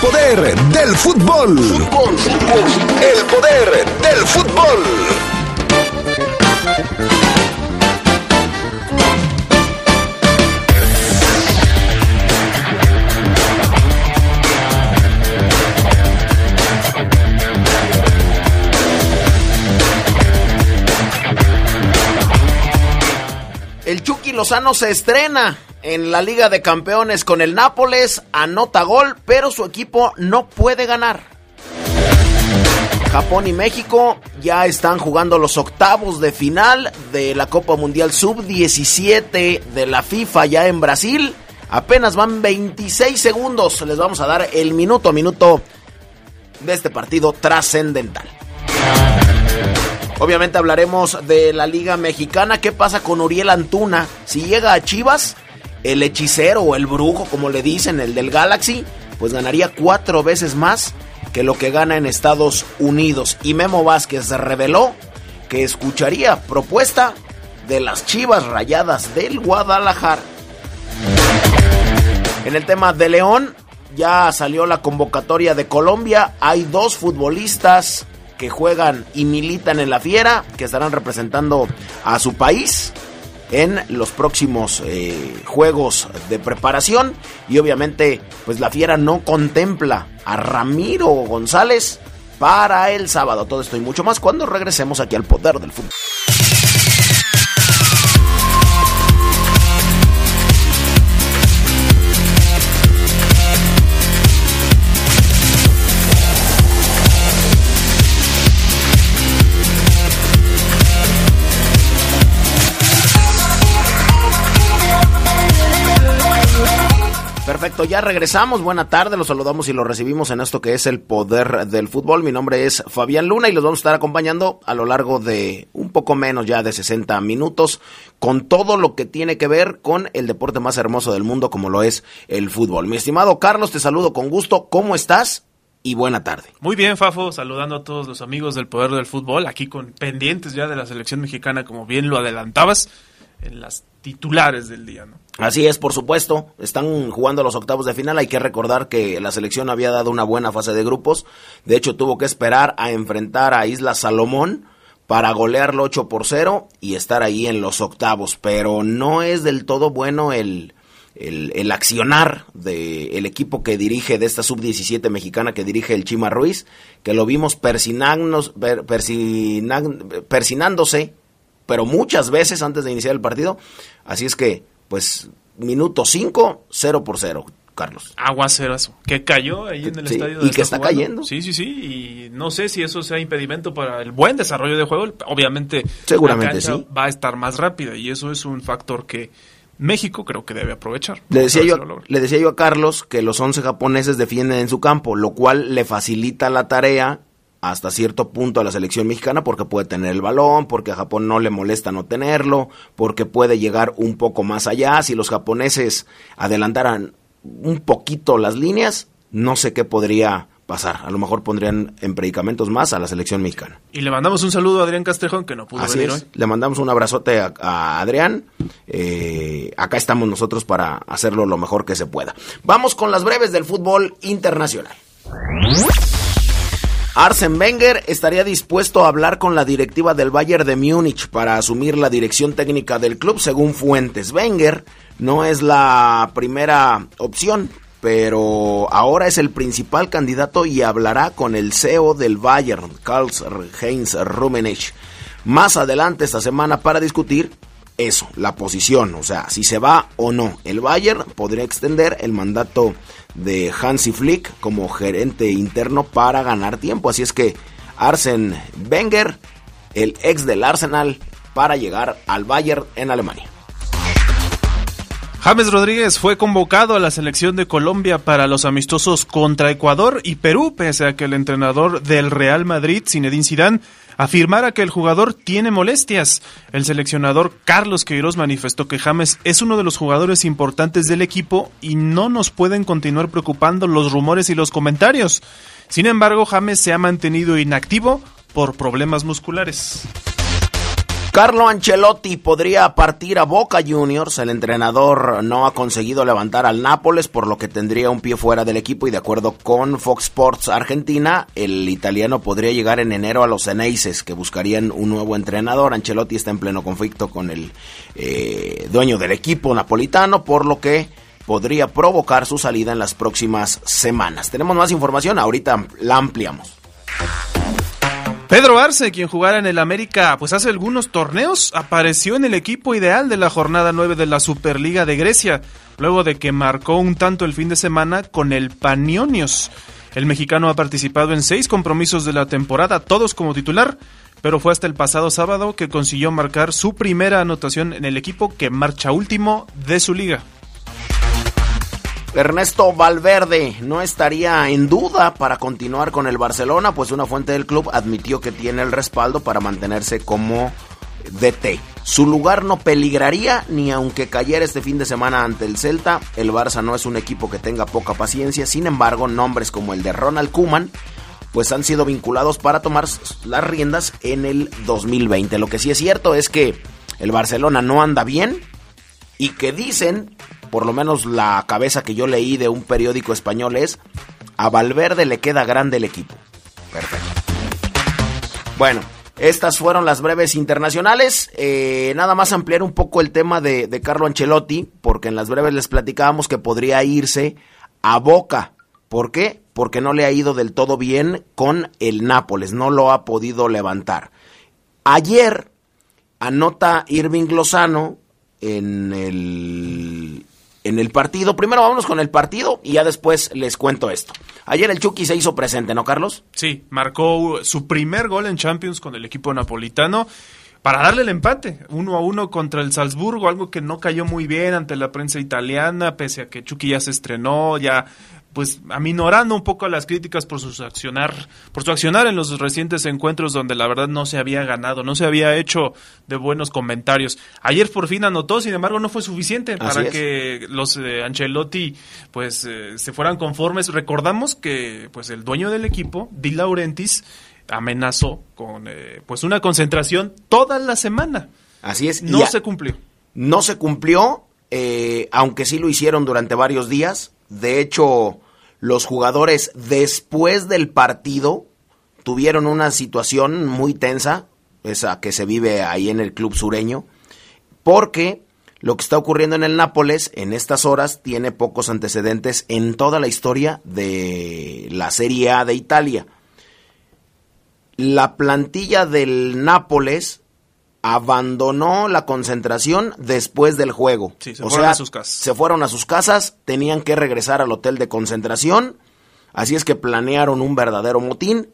poder del fútbol. Fútbol, fútbol. El poder del fútbol. El Chucky Lozano se estrena en la Liga de Campeones con el Nápoles, anota gol, pero su equipo no puede ganar. Japón y México ya están jugando los octavos de final de la Copa Mundial Sub-17 de la FIFA ya en Brasil. Apenas van 26 segundos. Les vamos a dar el minuto a minuto de este partido trascendental. Obviamente hablaremos de la Liga Mexicana. ¿Qué pasa con Uriel Antuna? Si llega a Chivas, el hechicero o el brujo, como le dicen, el del Galaxy, pues ganaría cuatro veces más que lo que gana en Estados Unidos. Y Memo Vázquez reveló que escucharía propuesta de las Chivas Rayadas del Guadalajara. En el tema de León, ya salió la convocatoria de Colombia. Hay dos futbolistas que juegan y militan en la Fiera, que estarán representando a su país en los próximos eh, juegos de preparación y obviamente pues la Fiera no contempla a Ramiro González para el sábado. Todo esto y mucho más cuando regresemos aquí al poder del fútbol. Perfecto, ya regresamos. Buena tarde, los saludamos y los recibimos en esto que es el poder del fútbol. Mi nombre es Fabián Luna y los vamos a estar acompañando a lo largo de un poco menos ya de 60 minutos con todo lo que tiene que ver con el deporte más hermoso del mundo como lo es el fútbol. Mi estimado Carlos, te saludo con gusto. ¿Cómo estás? y buena tarde. Muy bien, Fafo, saludando a todos los amigos del Poder del Fútbol, aquí con pendientes ya de la selección mexicana, como bien lo adelantabas, en las titulares del día, ¿no? Así es, por supuesto. Están jugando los octavos de final. Hay que recordar que la selección había dado una buena fase de grupos. De hecho, tuvo que esperar a enfrentar a Isla Salomón para golearlo 8 por 0 y estar ahí en los octavos. Pero no es del todo bueno el, el, accionar del equipo que dirige, de esta sub-17 mexicana que dirige el Chima Ruiz, que lo vimos persinándose pero muchas veces antes de iniciar el partido. Así es que, pues, minuto 5, 0 por 0. Carlos. Aguacerazo. Que cayó ahí en el estadio. y que está cayendo. Sí, sí, sí. Y no sé si eso sea impedimento para el buen desarrollo de juego. Obviamente, seguramente sí. Va a estar más rápida y eso es un factor que México creo que debe aprovechar. Le decía, yo, le decía yo a Carlos que los 11 japoneses defienden en su campo, lo cual le facilita la tarea hasta cierto punto a la selección mexicana porque puede tener el balón, porque a Japón no le molesta no tenerlo, porque puede llegar un poco más allá. Si los japoneses adelantaran un poquito las líneas, no sé qué podría pasar. A lo mejor pondrían en predicamentos más a la selección mexicana. Y le mandamos un saludo a Adrián Castrejón, que no pudo venir hoy. Le mandamos un abrazote a, Adrián. Eh, acá estamos nosotros para hacerlo lo mejor que se pueda. Vamos con las breves del fútbol internacional. Arsen Wenger estaría dispuesto a hablar con la directiva del Bayern de Múnich para asumir la dirección técnica del club, según fuentes. Wenger no es la primera opción, pero ahora es el principal candidato y hablará con el CEO del Bayern, Karl-Heinz Rummenigge, más adelante esta semana para discutir eso, la posición, o sea, si se va o no. El Bayern podría extender el mandato de Hansi Flick como gerente interno para ganar tiempo. Así es que Arsen Wenger, el ex del Arsenal, para llegar al Bayern en Alemania. James Rodríguez fue convocado a la selección de Colombia para los amistosos contra Ecuador y Perú, pese a que el entrenador del Real Madrid, Zinedine Zidane, afirmara que el jugador tiene molestias. El seleccionador Carlos Queiroz manifestó que James es uno de los jugadores importantes del equipo y no nos pueden continuar preocupando los rumores y los comentarios. Sin embargo, James se ha mantenido inactivo por problemas musculares. Carlo Ancelotti podría partir a Boca Juniors. El entrenador no ha conseguido levantar al Nápoles, por lo que tendría un pie fuera del equipo. Y de acuerdo con Fox Sports Argentina, el italiano podría llegar en enero a los Ceneices, que buscarían un nuevo entrenador. Ancelotti está en pleno conflicto con el eh, dueño del equipo napolitano, por lo que podría provocar su salida en las próximas semanas. Tenemos más información, ahorita la ampliamos. Pedro Arce, quien jugara en el América pues hace algunos torneos, apareció en el equipo ideal de la jornada 9 de la Superliga de Grecia, luego de que marcó un tanto el fin de semana con el Panionios. El mexicano ha participado en seis compromisos de la temporada, todos como titular, pero fue hasta el pasado sábado que consiguió marcar su primera anotación en el equipo que marcha último de su liga. Ernesto Valverde no estaría en duda para continuar con el Barcelona, pues una fuente del club admitió que tiene el respaldo para mantenerse como DT. Su lugar no peligraría ni aunque cayera este fin de semana ante el Celta. El Barça no es un equipo que tenga poca paciencia, sin embargo, nombres como el de Ronald Kuman pues han sido vinculados para tomar las riendas en el 2020. Lo que sí es cierto es que el Barcelona no anda bien y que dicen por lo menos la cabeza que yo leí de un periódico español es, a Valverde le queda grande el equipo. Perfecto. Bueno, estas fueron las breves internacionales. Eh, nada más ampliar un poco el tema de, de Carlo Ancelotti, porque en las breves les platicábamos que podría irse a Boca. ¿Por qué? Porque no le ha ido del todo bien con el Nápoles, no lo ha podido levantar. Ayer anota Irving Lozano en el en el partido. Primero vámonos con el partido y ya después les cuento esto. Ayer el Chucky se hizo presente, ¿no, Carlos? Sí, marcó su primer gol en Champions con el equipo napolitano para darle el empate, uno a uno contra el Salzburgo, algo que no cayó muy bien ante la prensa italiana, pese a que Chucky ya se estrenó, ya pues aminorando un poco las críticas por su accionar, por su accionar en los recientes encuentros donde la verdad no se había ganado, no se había hecho de buenos comentarios. Ayer por fin anotó, sin embargo no fue suficiente para que los eh, Ancelotti pues eh, se fueran conformes. Recordamos que pues el dueño del equipo, Di Laurentiis, amenazó con eh, pues una concentración toda la semana. Así es. No se cumplió. No se cumplió, aunque sí lo hicieron durante varios días de hecho, los jugadores después del partido tuvieron una situación muy tensa, esa que se vive ahí en el club sureño, porque lo que está ocurriendo en el Nápoles en estas horas tiene pocos antecedentes en toda la historia de la Serie A de Italia. La plantilla del Nápoles abandonó la concentración después del juego. se fueron a sus casas. Se fueron a sus casas, tenían que regresar al hotel de concentración, así es que planearon un verdadero motín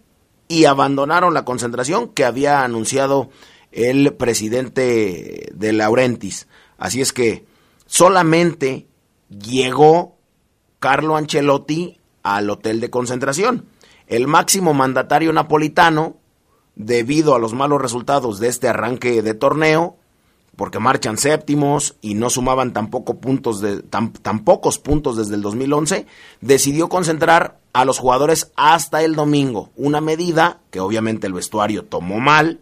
y abandonaron la concentración que había anunciado el presidente de Laurentis. Así es que solamente llegó Carlo Ancelotti al hotel de concentración. El máximo mandatario napolitano debido a los malos resultados de este arranque de torneo, porque marchan séptimos y no sumaban tampoco puntos de, tan, pocos puntos desde el 2011, decidió concentrar a los jugadores hasta el domingo, una medida que obviamente el vestuario tomó mal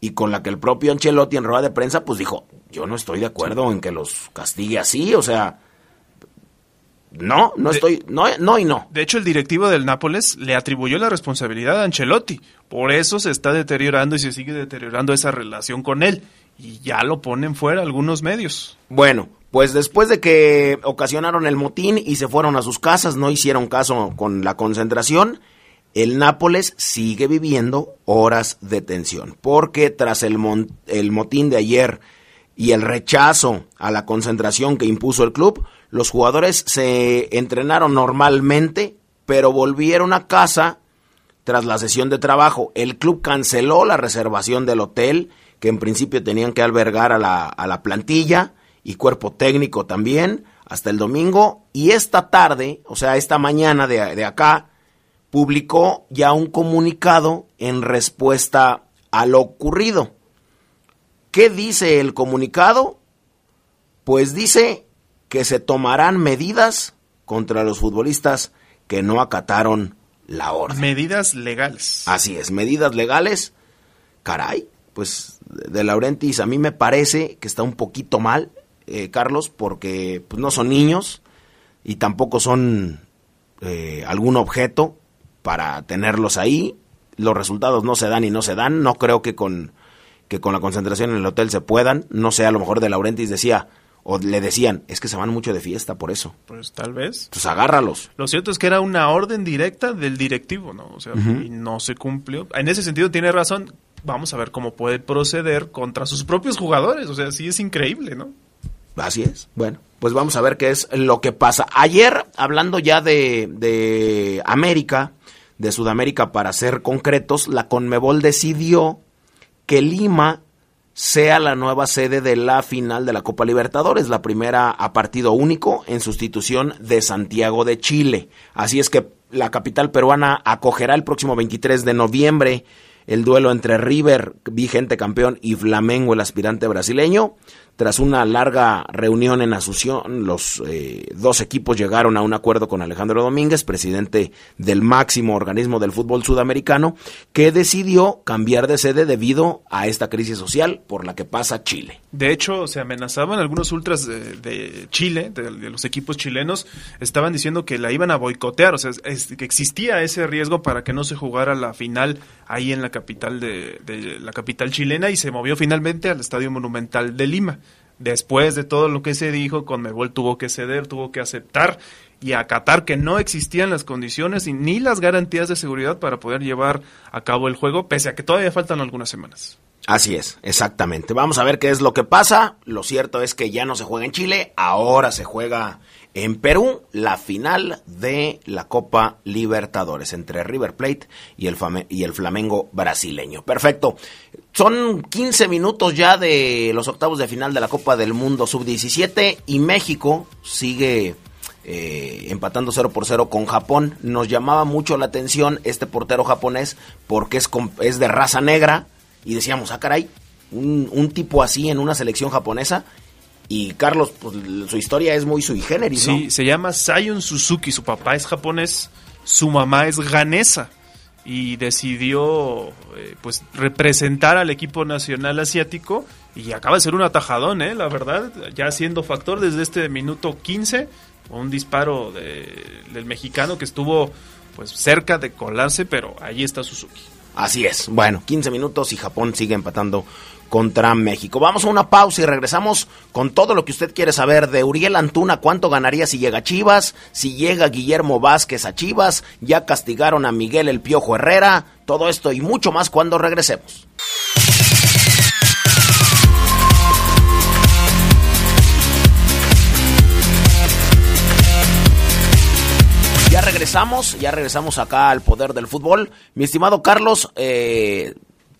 y con la que el propio Ancelotti en rueda de prensa pues dijo, yo no estoy de acuerdo en que los castigue así, o sea, no, no estoy, no, no y no. De hecho, el directivo del Nápoles le atribuyó la responsabilidad a Ancelotti. Por eso se está deteriorando y se sigue deteriorando esa relación con él. Y ya lo ponen fuera algunos medios. Bueno, pues después de que ocasionaron el motín y se fueron a sus casas, no hicieron caso con la concentración, el Nápoles sigue viviendo horas de tensión. Porque tras el, el motín de ayer y el rechazo a la concentración que impuso el club, los jugadores se entrenaron normalmente, pero volvieron a casa tras la sesión de trabajo. El club canceló la reservación del hotel, que en principio tenían que albergar a la, a la plantilla y cuerpo técnico también, hasta el domingo. Y esta tarde, o sea, esta mañana de, de acá, publicó ya un comunicado en respuesta a lo ocurrido. ¿Qué dice el comunicado? Pues dice que se tomarán medidas contra los futbolistas que no acataron la orden. Medidas legales. Así es, medidas legales. Caray, pues de Laurentis a mí me parece que está un poquito mal, eh, Carlos, porque pues, no son niños y tampoco son eh, algún objeto para tenerlos ahí. Los resultados no se dan y no se dan. No creo que con, que con la concentración en el hotel se puedan. No sé, a lo mejor de Laurentis decía, o le decían, es que se van mucho de fiesta por eso. Pues tal vez. Pues agárralos. Lo cierto es que era una orden directa del directivo, ¿no? O sea, y no se cumplió. En ese sentido tiene razón. Vamos a ver cómo puede proceder contra sus propios jugadores. O sea, sí es increíble, ¿no? Así es. Bueno, pues vamos a ver qué es lo que pasa. Ayer, hablando ya de, de América, de Sudamérica para ser concretos, la Conmebol decidió que Lima sea la nueva sede de la final de la Copa Libertadores, la primera a partido único en sustitución de Santiago de Chile. Así es que la capital peruana acogerá el próximo 23 de noviembre el duelo entre River, vigente campeón, y Flamengo, el aspirante brasileño. Tras una larga reunión en Asunción, los eh, dos equipos llegaron a un acuerdo con Alejandro Domínguez, presidente del máximo organismo del fútbol sudamericano, que decidió cambiar de sede debido a esta crisis social por la que pasa Chile. De hecho, se amenazaban algunos ultras de, Chile, de, los equipos chilenos, estaban diciendo que la iban a boicotear, o sea, que existía ese riesgo para que no se jugara la final ahí en la capital de, de la capital chilena y se movió finalmente al Estadio Monumental de Lima después de todo lo que se dijo, Conmebol tuvo que ceder, tuvo que aceptar y acatar que no existían las condiciones ni las garantías de seguridad para poder llevar a cabo el juego, pese a que todavía faltan algunas semanas. Así es, exactamente. Vamos a ver qué es lo que pasa. Lo cierto es que ya no se juega en Chile, ahora se juega en Perú la final de la Copa Libertadores entre River Plate y el, Flamengo brasileño. Perfecto. Son 15 minutos ya de los octavos de final de la Copa del Mundo Sub-17 y México sigue eh, empatando 0 por 0 con Japón. Nos llamaba mucho la atención este portero japonés porque es, de raza negra y decíamos, ah caray, un tipo así en una selección japonesa y Carlos, pues su historia es muy sui generis, ¿no? Sí, se llama Sion Suzuki, su papá es japonés, su mamá es ganesa y decidió eh, pues representar al equipo nacional asiático y acaba de ser un atajadón, ¿eh? la verdad, ya siendo factor desde este minuto 15, un disparo del mexicano que estuvo pues cerca de colarse, pero ahí está Suzuki. Así es. Bueno, 15 minutos y Japón sigue empatando contra México. Vamos a una pausa y regresamos con todo lo que usted quiere saber de Uriel Antuna, cuánto ganaría si llega a Chivas, si llega Guillermo Vázquez a Chivas, ya castigaron a Miguel el Piojo Herrera, todo esto y mucho más cuando regresemos. Ya regresamos, ya regresamos acá al poder del fútbol. Mi estimado Carlos, eh,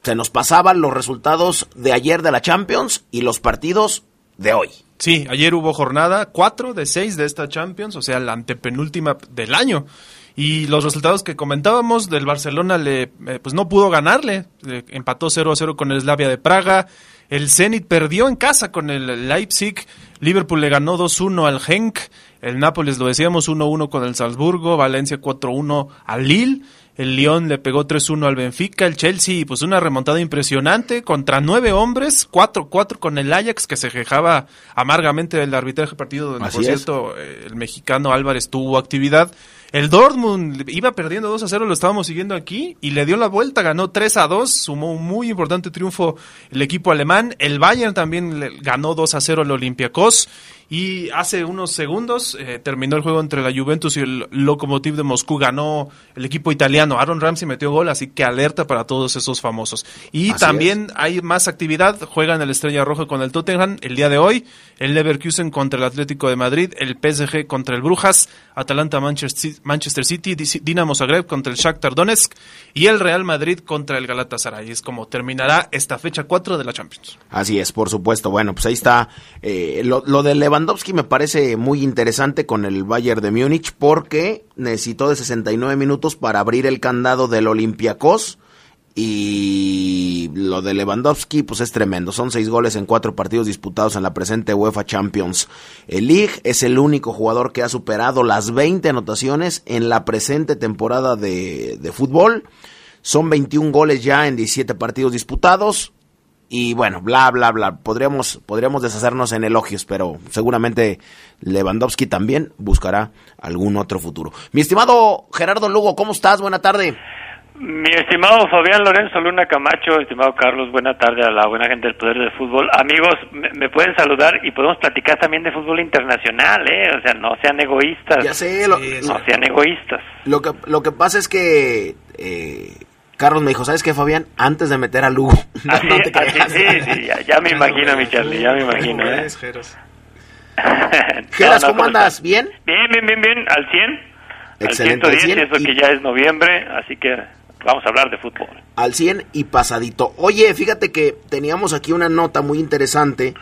se nos pasaban los resultados de ayer de la Champions y los partidos de hoy. Sí, ayer hubo jornada 4 de 6 de esta Champions, o sea, la antepenúltima del año. Y los resultados que comentábamos del Barcelona le eh, pues no pudo ganarle, empató 0 a 0 con el Slavia de Praga, el Zenit perdió en casa con el Leipzig, Liverpool le ganó 2-1 al Genk, el Nápoles lo decíamos 1-1 con el Salzburgo, Valencia 4-1 al Lille el Lyon le pegó 3-1 al Benfica, el Chelsea, pues una remontada impresionante contra nueve hombres, 4-4 con el Ajax que se quejaba amargamente del arbitraje partido donde, por cierto, eh, el mexicano Álvarez tuvo actividad. El Dortmund iba perdiendo 2 a 0, lo estábamos siguiendo aquí, y le dio la vuelta, ganó 3 a 2, sumó un muy importante triunfo el equipo alemán. El Bayern también ganó 2 a 0 al Olympiacos. Y hace unos segundos eh, terminó el juego entre la Juventus y el Lokomotiv de Moscú. Ganó el equipo italiano. Aaron Ramsey metió gol, así que alerta para todos esos famosos. Y también hay más actividad. Juegan el Estrella Roja con el Tottenham el día de hoy. El Leverkusen contra el Atlético de Madrid. El PSG contra el Brujas. Atalanta Manchester City. Dinamo Zagreb contra el Shakhtar Donetsk. Y el Real Madrid contra el Galatasaray. Es como terminará esta fecha 4 de la Champions. Así es, por supuesto. Bueno, pues ahí está eh, lo, lo de Lewandowski Lewandowski me parece muy interesante con el Bayern de Múnich porque necesitó de 69 minutos para abrir el candado del Olympiacos y lo de Lewandowski pues es tremendo, son seis goles en cuatro partidos disputados en la presente UEFA Champions League, es el único jugador que ha superado las 20 anotaciones en la presente temporada de, de fútbol, son 21 goles ya en 17 partidos disputados, y bueno, bla, bla, bla. Podríamos, podríamos deshacernos en elogios, pero seguramente Lewandowski también buscará algún otro futuro. Mi estimado Gerardo Lugo, ¿cómo estás? Buena tarde. Mi estimado Fabián Lorenzo Luna Camacho, estimado Carlos, buena tarde a la buena gente del Poder del Fútbol. Amigos, me, pueden saludar y podemos platicar también de fútbol internacional, ¿eh? O sea, no sean egoístas. Ya sé, no sean egoístas. Lo que, lo que pasa es que eh, Carlos me dijo, ¿sabes qué, Fabián? Antes de meter a Lugo. Así, sí, sí, ya, me imagino, mi Charlie, ya me imagino. ¿eh? Geras, ¿cómo andas? ¿Bien? Bien, bien, bien, bien, al 100. Excelente. Al 110, eso que ya es noviembre, así que vamos a hablar de fútbol. Al 100 y pasadito. Oye, fíjate que teníamos aquí una nota muy interesante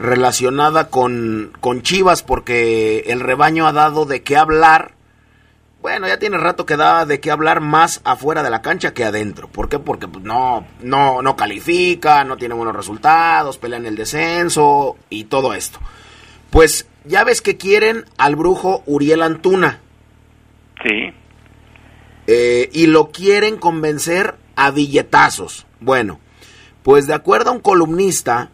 relacionada con, con Chivas porque el rebaño ha dado de qué hablar bueno, ya tiene rato que da de qué hablar más afuera de la cancha que adentro. ¿Por qué? Porque pues, no, no, no califica, no tiene buenos resultados, pelean el descenso y todo esto. Pues ya ves que quieren al brujo Uriel Antuna. Sí. Eh, y lo quieren convencer a billetazos. Bueno, pues de acuerdo a un columnista,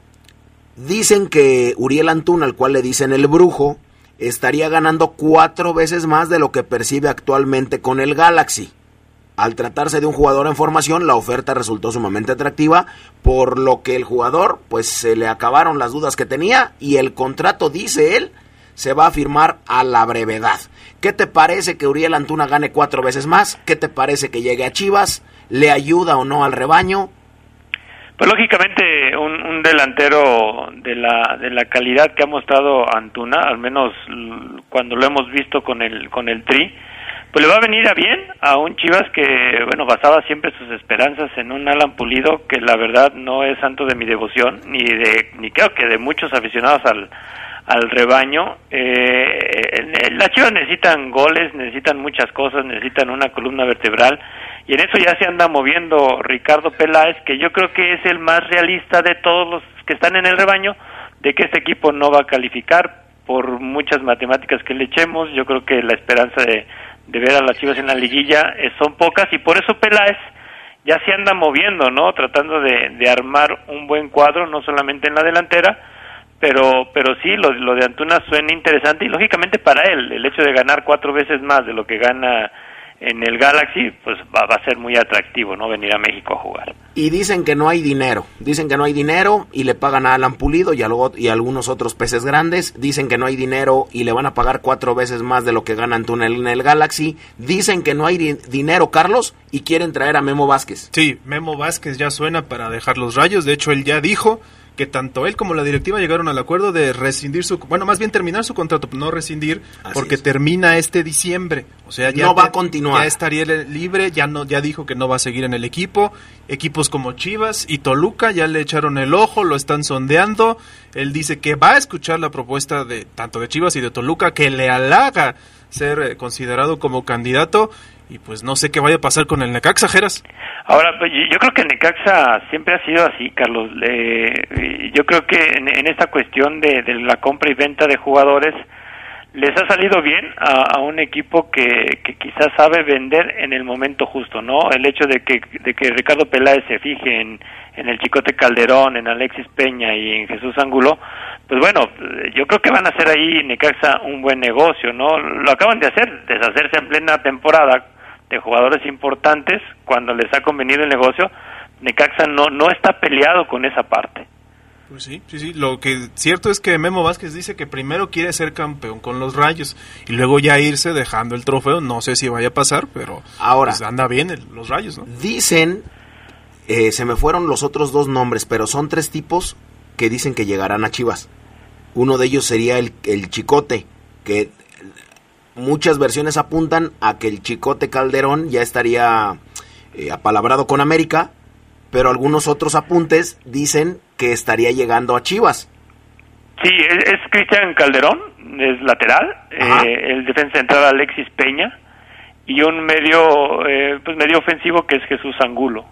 dicen que Uriel Antuna, al cual le dicen el brujo, estaría ganando cuatro veces más de lo que percibe actualmente con el Galaxy. Al tratarse de un jugador en formación, la oferta resultó sumamente atractiva, por lo que el jugador, pues se le acabaron las dudas que tenía y el contrato, dice él, se va a firmar a la brevedad. ¿Qué te parece que Uriel Antuna gane cuatro veces más? ¿Qué te parece que llegue a Chivas? ¿Le ayuda o no al rebaño? Pues lógicamente un, delantero de la, de la calidad que ha mostrado Antuna, al menos cuando lo hemos visto con el, con el Tri, pues le va a venir a bien a un Chivas que, bueno, basaba siempre sus esperanzas en un Alan Pulido que la verdad no es santo de mi devoción, ni de, ni creo que de muchos aficionados al, al rebaño. Eh, las Chivas necesitan goles, necesitan muchas cosas, necesitan una columna vertebral y en eso ya se anda moviendo Ricardo Peláez, que yo creo que es el más realista de todos los que están en el rebaño, de que este equipo no va a calificar por muchas matemáticas que le echemos. Yo creo que la esperanza de, ver a las Chivas en la liguilla eh, son pocas y por eso Peláez ya se anda moviendo, ¿no? Tratando de, de armar un buen cuadro, no solamente en la delantera, pero pero sí lo, lo de Antuna suena interesante y lógicamente para él el hecho de ganar cuatro veces más de lo que gana en el Galaxy, pues va, a ser muy atractivo, ¿no? Venir a México a jugar. Y dicen que no hay dinero, dicen que no hay dinero y le pagan a Alan Pulido y a, y algunos otros peces grandes, dicen que no hay dinero y le van a pagar cuatro veces más de lo que gana Antuna en el Galaxy, dicen que no hay dinero, Carlos, y quieren traer a Memo Vázquez. Sí, Memo Vázquez ya suena para dejar los rayos, de hecho él ya dijo que tanto él como la directiva llegaron al acuerdo de rescindir su, bueno, más bien terminar su contrato, no rescindir, porque termina este diciembre. O sea, ya no va a continuar. Ya estaría libre, ya no, ya dijo que no va a seguir en el equipo. Equipos como Chivas y Toluca ya le echaron el ojo, lo están sondeando. Él dice que va a escuchar la propuesta de tanto de Chivas y de Toluca, que le halaga ser eh, considerado como candidato y pues no sé qué vaya a pasar con el Necaxa, Jeras. Ahora, pues, yo creo que Necaxa siempre ha sido así, Carlos. yo creo que en, esta cuestión de, la compra y venta de jugadores les ha salido bien a, un equipo que, quizás sabe vender en el momento justo, ¿no? El hecho de que, de que Ricardo Peláez se fije en, en el Chicote Calderón, en Alexis Peña y en Jesús Angulo, pues bueno, yo creo que van a hacer ahí Necaxa un buen negocio, ¿no? Lo acaban de hacer, deshacerse en plena temporada de jugadores importantes cuando les ha convenido el negocio, Necaxa no, no está peleado con esa parte. Pues sí, sí, sí. Lo que cierto es que Memo Vázquez dice que primero quiere ser campeón con los Rayos y luego ya irse dejando el trofeo. No sé si vaya a pasar, pero ahora pues, anda bien los Rayos, ¿no? Dicen, eh, se me fueron los otros dos nombres, pero son tres tipos que dicen que llegarán a Chivas. Uno de ellos sería el, el Chicote, que muchas versiones apuntan a que el Chicote Calderón ya estaría eh, apalabrado con América, pero algunos otros apuntes dicen que estaría llegando a Chivas. Sí, es, Cristian Calderón, es lateral, eh, el defensa central Alexis Peña y un medio eh, pues medio ofensivo que es Jesús Angulo.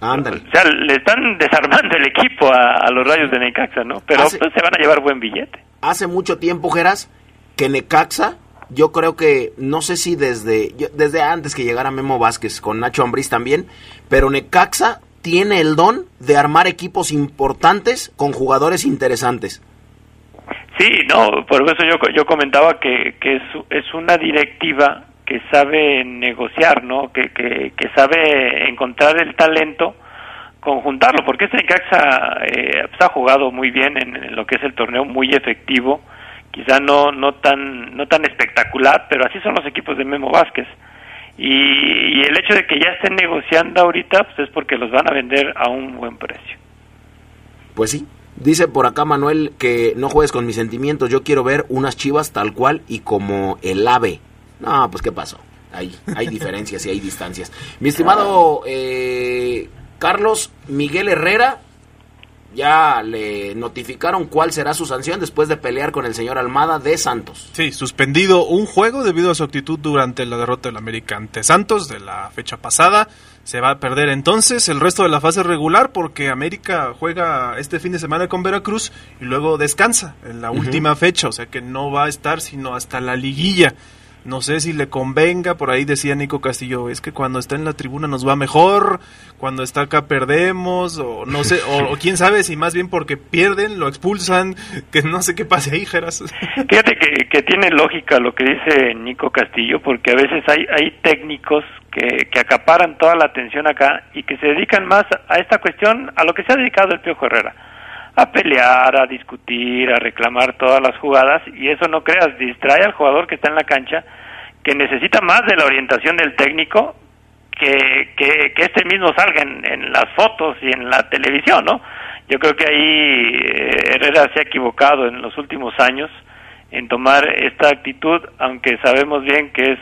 Ándale. O sea, le están desarmando el equipo a, los Rayos de Necaxa, ¿no? Pero pues se van a llevar buen billete. Hace mucho tiempo, Geras, que Necaxa yo creo que, no sé si desde, desde antes que llegara Memo Vázquez, con Nacho Ambriz también, pero Necaxa tiene el don de armar equipos importantes con jugadores interesantes. Sí, no, por eso yo, yo comentaba que, que es, es una directiva que sabe negociar, ¿no? Que, que, que sabe encontrar el talento, conjuntarlo, porque este Necaxa eh, pues, ha jugado muy bien en, lo que es el torneo, muy efectivo, quizá no no tan no tan espectacular, pero así son los equipos de Memo Vázquez. Y, y el hecho de que ya estén negociando ahorita, pues es porque los van a vender a un buen precio. Pues sí, Dice por acá Manuel que no juegues con mis sentimientos, yo quiero ver unas chivas tal cual y como el ave. No, pues qué pasó. Hay, hay diferencias y hay distancias. Mi estimado eh, Carlos Miguel Herrera, ya le notificaron cuál será su sanción después de pelear con el señor Almada de Santos. Sí, suspendido un juego debido a su actitud durante la derrota del América ante Santos de la fecha pasada. Se va a perder entonces el resto de la fase regular porque América juega este fin de semana con Veracruz y luego descansa en la última fecha, o sea que no va a estar sino hasta la liguilla. No sé si le convenga, por ahí decía Nico Castillo, es que cuando está en la tribuna nos va mejor, cuando está acá perdemos, o no sé, o, quién sabe si más bien porque pierden, lo expulsan, que no sé qué pase ahí, Geras. Fíjate que, tiene lógica lo que dice Nico Castillo, porque a veces hay, hay técnicos que, que acaparan toda la atención acá y que se dedican más a esta cuestión, a lo que se ha dedicado el Piojo Herrera a pelear, a discutir, a reclamar todas las jugadas y eso no creas, distrae al jugador que está en la cancha que necesita más de la orientación del técnico que, que, este mismo salga en, en, las fotos y en la televisión, ¿no? Yo creo que ahí eh, Herrera se ha equivocado en los últimos años en tomar esta actitud, aunque sabemos bien que es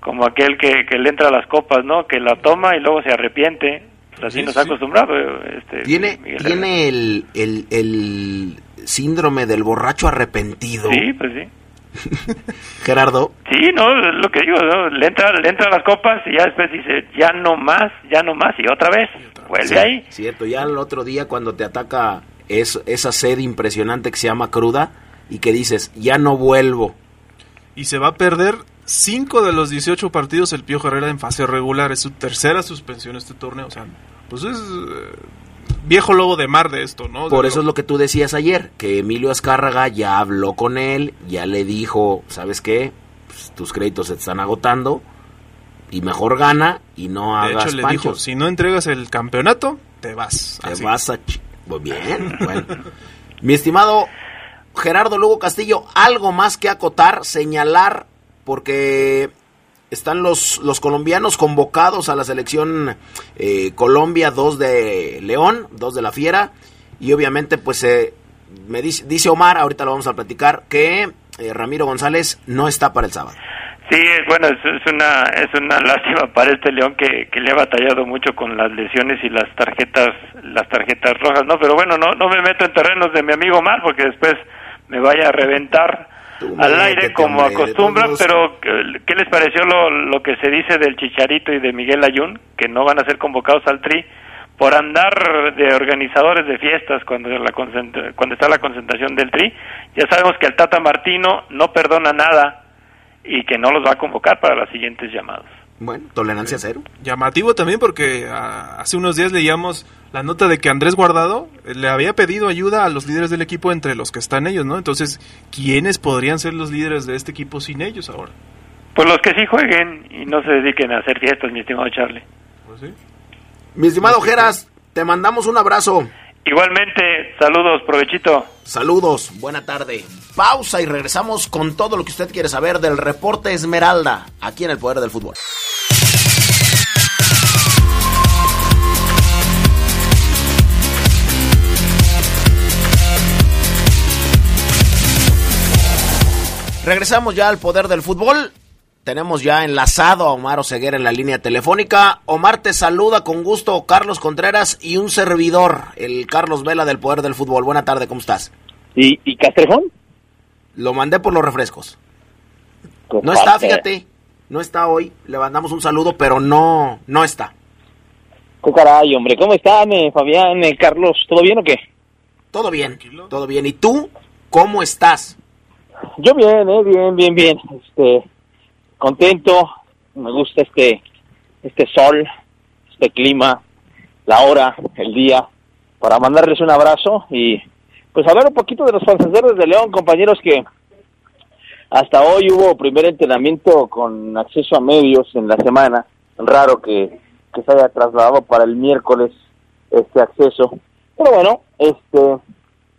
como aquel que, que le entra a las copas, ¿no? Que la toma y luego se arrepiente así nos ha acostumbrado. Este, tiene tiene el, el, el, síndrome del borracho arrepentido. Sí, pues sí. Gerardo. Sí, no, es lo que digo, le, entra, le entra las copas y ya después dice, ya no más, ya no más, y otra vez, vuelve ahí. Cierto, ya el otro día cuando te ataca es, esa sed impresionante que se llama cruda y que dices, ya no vuelvo. Y se va a perder cinco de los 18 partidos el Pío Herrera en fase regular. Es su tercera suspensión este torneo. O sea, pues es eh, viejo lobo de mar de esto, ¿no? Por eso es lo que tú decías ayer, que Emilio Azcárraga ya habló con él, ya le dijo, ¿sabes qué? Pues, tus créditos se están agotando y mejor gana y no hagas De hecho, le dijo, si no entregas el campeonato, te vas. Te vas a... Muy bien, bueno. Mi estimado Gerardo Lugo Castillo, algo más que acotar, señalar porque están los, los colombianos convocados a la selección eh, Colombia, dos de León, dos de la Fiera, y obviamente pues eh, me dice, dice Omar, ahorita lo vamos a platicar, que eh, Ramiro González no está para el sábado. Sí, bueno, es, es, una es una lástima para este León que, que le ha batallado mucho con las lesiones y las tarjetas las tarjetas rojas, no, pero bueno, no no me meto en terrenos de mi amigo Omar porque después me vaya a reventar al aire como acostumbran, pero ¿qué les pareció lo, lo que se dice del Chicharito y de Miguel Ayun, que no van a ser convocados al TRI por andar de organizadores de fiestas cuando, la cuando está la concentración del TRI? Ya sabemos que el Tata Martino no perdona nada y que no los va a convocar para los siguientes llamados. Bueno, tolerancia cero. Llamativo también porque uh, hace unos días leíamos la nota de que Andrés Guardado eh, le había pedido ayuda a los líderes del equipo entre los que están ellos, ¿no? Entonces, ¿quiénes podrían ser los líderes de este equipo sin ellos ahora? Pues los que sí jueguen y no se dediquen a hacer fiestas, mi estimado Charlie. Pues sí. Mi estimado Geras, te mandamos un abrazo. Igualmente, saludos, provechito. Saludos, buena tarde. Pausa y regresamos con todo lo que usted quiere saber del reporte Esmeralda, aquí en el Poder del Fútbol. Regresamos ya al Poder del Fútbol. Tenemos ya enlazado a Omar Oseguera en la línea telefónica. Omar te saluda con gusto Carlos Contreras y un servidor, el Carlos Vela del Poder del Fútbol. Buena tarde, ¿cómo estás? ¿Y, y Castrejón? Lo mandé por los refrescos. No está, fíjate. No está hoy. Le mandamos un saludo, pero no, no está. ¿Qué caray, hombre? ¿Cómo están, eh, Fabián, eh, Carlos? ¿Todo bien o qué? Todo bien, todo bien. ¿Y tú cómo estás? Yo bien, eh, bien, bien, bien. Este, contento. Me gusta este, este sol, este clima. la hora, el día, para mandarles un abrazo y pues hablar un poquito de los franceses de León, compañeros que hasta hoy hubo primer entrenamiento con acceso a medios en la semana, raro que, que se haya trasladado para el miércoles este acceso, pero bueno, este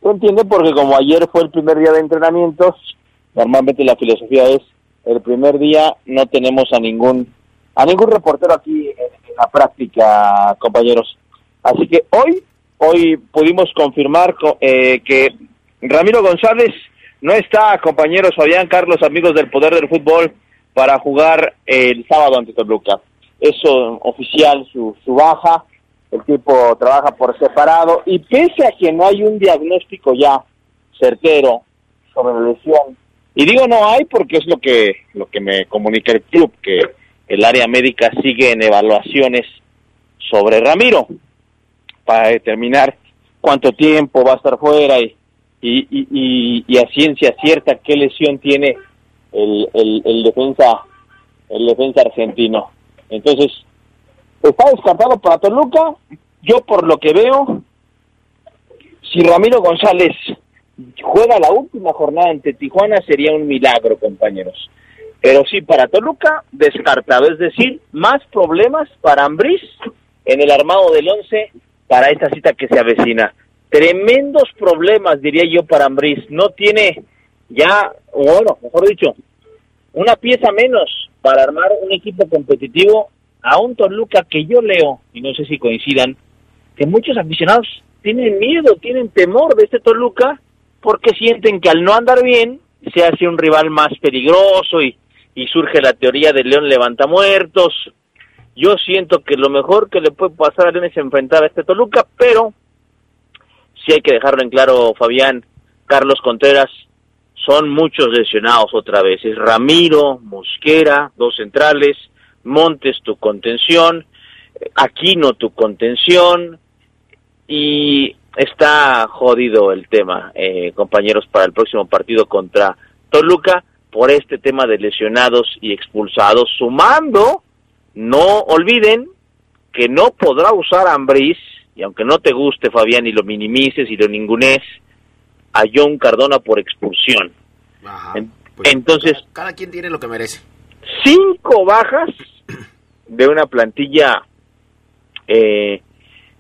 se entiende porque como ayer fue el primer día de entrenamientos, normalmente la filosofía es el primer día no tenemos a ningún a ningún reportero aquí en, la práctica, compañeros. Así que hoy hoy pudimos confirmar eh, que Ramiro González no está, compañeros Fabián Carlos, amigos del Poder del Fútbol, para jugar el sábado ante Toluca. Eso oficial, su, su baja, el tipo trabaja por separado y pese a que no hay un diagnóstico ya certero sobre la lesión, y digo no hay porque es lo que, lo que me comunica el club, que el área médica sigue en evaluaciones sobre Ramiro para determinar cuánto tiempo va a estar fuera y, y, y, a ciencia cierta qué lesión tiene el, el, el defensa el defensa argentino. Entonces, está descartado para Toluca. Yo por lo que veo, si Ramiro González juega la última jornada ante Tijuana sería un milagro, compañeros. Pero sí, para Toluca, descartado. Es decir, más problemas para Ambriz en el armado del once para esta cita que se avecina. Tremendos problemas, diría yo, para Ambriz. No tiene ya, bueno, mejor dicho, una pieza menos para armar un equipo competitivo a un Toluca que yo leo, y no sé si coincidan, que muchos aficionados tienen miedo, tienen temor de este Toluca, porque sienten que al no andar bien se hace un rival más peligroso y, surge la teoría del León levanta muertos. Yo siento que lo mejor que le puede pasar a León es enfrentar a este Toluca, pero si hay que dejarlo en claro, Fabián, Carlos Contreras, son muchos lesionados otra vez. Es Ramiro, Mosquera, dos centrales, Montes tu contención, Aquino tu contención y está jodido el tema, eh, compañeros, para el próximo partido contra Toluca por este tema de lesionados y expulsados, sumando, no olviden que no podrá usar a Ambriz, y aunque no te guste Fabián y lo minimices y lo ningunes, a John Cardona por expulsión. Pues, Entonces, cada quien tiene lo que merece cinco bajas de una plantilla eh,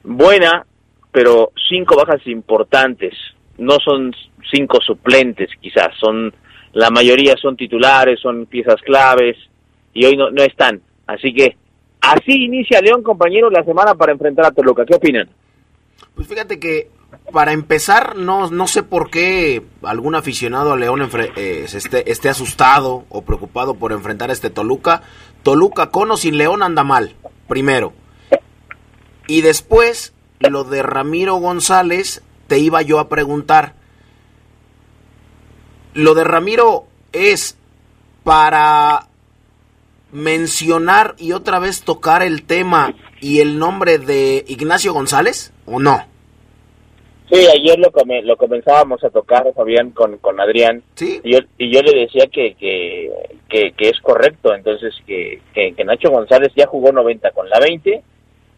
buena, pero cinco bajas importantes. No son cinco suplentes, quizás. Son la mayoría son titulares, son piezas claves y hoy no, no están. Así que así inicia León, compañero, la semana para enfrentar a Toluca. ¿Qué opinan? Pues fíjate que para empezar, no, no sé por qué algún aficionado a León eh, esté, esté, asustado o preocupado por enfrentar a este Toluca. Toluca con o sin León anda mal, primero. Y después, lo de Ramiro González, te iba yo a preguntar. Lo de Ramiro es para mencionar y otra vez tocar el tema y el nombre de Ignacio González o no? Sí, ayer lo, lo comenzábamos a tocar, Fabián, con, con Adrián. ¿Sí? Y, yo, y yo le decía que, que, que, es correcto, entonces que, que, Nacho González ya jugó 90 con la 20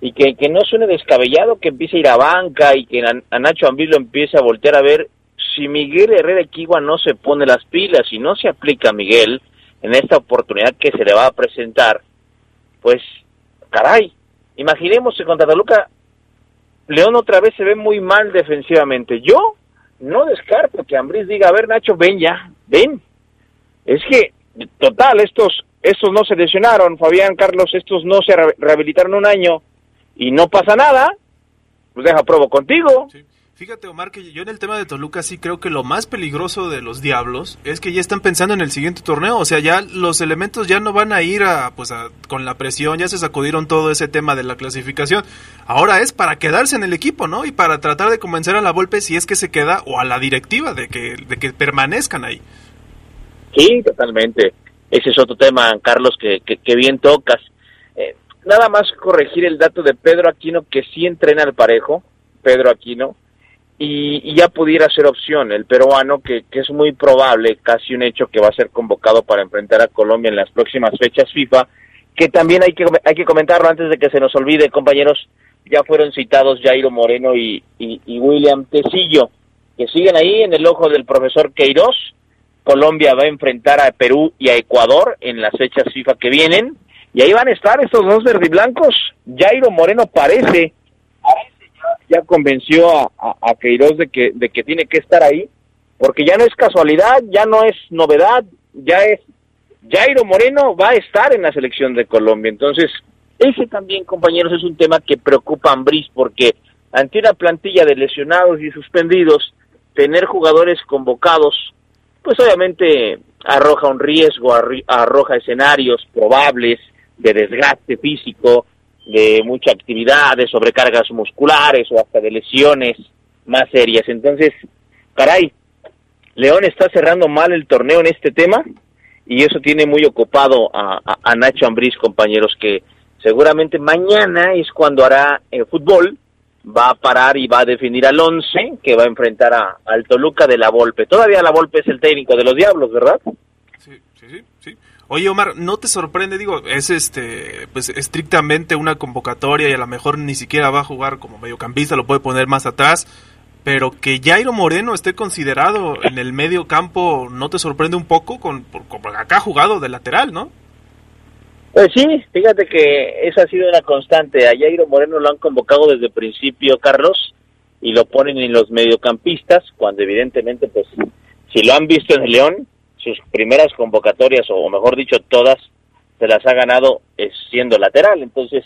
y que, que no suene descabellado que empiece a ir a banca y que a, Nacho Ambil lo empiece a voltear a ver si Miguel Herrera Equigua no se pone las pilas y no se aplica a Miguel en esta oportunidad que se le va a presentar, pues, caray, imaginemos que contra Toluca León otra vez se ve muy mal defensivamente. Yo no descarto que Ambriz diga, a ver Nacho, ven ya, ven. Es que, total, estos, estos no se lesionaron, Fabián, Carlos, estos no se rehabilitaron un año y no pasa nada, pues deja pruebo contigo. Fíjate, Omar, que yo en el tema de Toluca sí creo que lo más peligroso de los Diablos es que ya están pensando en el siguiente torneo. O sea, ya los elementos ya no van a ir a, pues con la presión, ya se sacudieron todo ese tema de la clasificación. Ahora es para quedarse en el equipo, ¿no? Y para tratar de convencer a la Volpe si es que se queda o a la directiva de que, de que permanezcan ahí. Sí, totalmente. Ese es otro tema, Carlos, que, que, bien tocas. Eh, nada más corregir el dato de Pedro Aquino, que sí entrena al parejo. Pedro Aquino y, ya pudiera ser opción el peruano, que, que, es muy probable, casi un hecho, que va a ser convocado para enfrentar a Colombia en las próximas fechas FIFA, que también hay que, hay que comentarlo antes de que se nos olvide, compañeros, ya fueron citados Jairo Moreno y, y, William Tecillo, que siguen ahí en el ojo del profesor Queiroz. Colombia va a enfrentar a Perú y a Ecuador en las fechas FIFA que vienen. Y ahí van a estar estos dos verdiblancos. Jairo Moreno parece, ya, convenció a, a, Queiroz de que, de que tiene que estar ahí, porque ya no es casualidad, ya no es novedad, ya es Jairo Moreno va a estar en la selección de Colombia. Entonces, ese también, compañeros, es un tema que preocupa a Ambris porque ante una plantilla de lesionados y suspendidos, tener jugadores convocados, pues obviamente arroja un riesgo, arroja escenarios probables de desgaste físico, de mucha actividad, de sobrecargas musculares o hasta de lesiones más serias. Entonces, caray, León está cerrando mal el torneo en este tema y eso tiene muy ocupado a, Nacho Ambriz, compañeros, que seguramente mañana es cuando hará el fútbol, va a parar y va a definir al once que va a enfrentar a, al Toluca de la Volpe. Todavía la Volpe es el técnico de los Diablos, ¿verdad? Sí, sí, sí. Oye, Omar, ¿no te sorprende? Digo, es este, pues estrictamente una convocatoria y a lo mejor ni siquiera va a jugar como mediocampista, lo puede poner más atrás pero que Jairo Moreno esté considerado en el medio campo, ¿no te sorprende un poco? Con, acá ha jugado de lateral, ¿no? Pues sí, fíjate que esa ha sido una constante. A Jairo Moreno lo han convocado desde el principio, Carlos, y lo ponen en los mediocampistas, cuando evidentemente, pues, si lo han visto en el León, sus primeras convocatorias, o mejor dicho, todas, se las ha ganado siendo lateral. Entonces,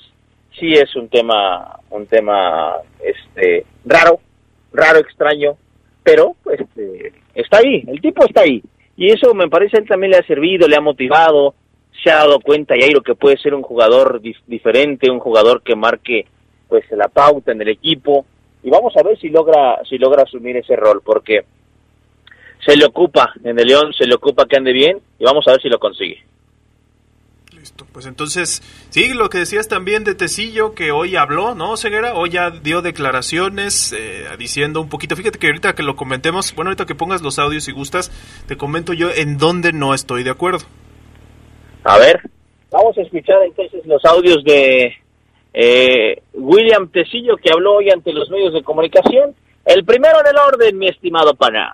sí es un tema, un tema, este, raro, raro, extraño, pero este, está ahí, el tipo está ahí. Y eso me parece él también le ha servido, le ha motivado, se ha dado cuenta Jairo que puede ser un jugador diferente, un jugador que marque pues la pauta en el equipo y vamos a ver si logra si logra asumir ese rol porque se le ocupa en el León, se le ocupa que ande bien y vamos a ver si lo consigue. Pues entonces, sí, lo que decías también de Tecillo, que hoy habló, ¿no, Ceguera? Hoy ya dio declaraciones eh, diciendo un poquito. Fíjate que ahorita que lo comentemos, bueno, ahorita que pongas los audios si gustas, te comento yo en dónde no estoy de acuerdo. A ver, vamos a escuchar entonces los audios de eh, William Tecillo, que habló hoy ante los medios de comunicación. El primero en el orden, mi estimado pana.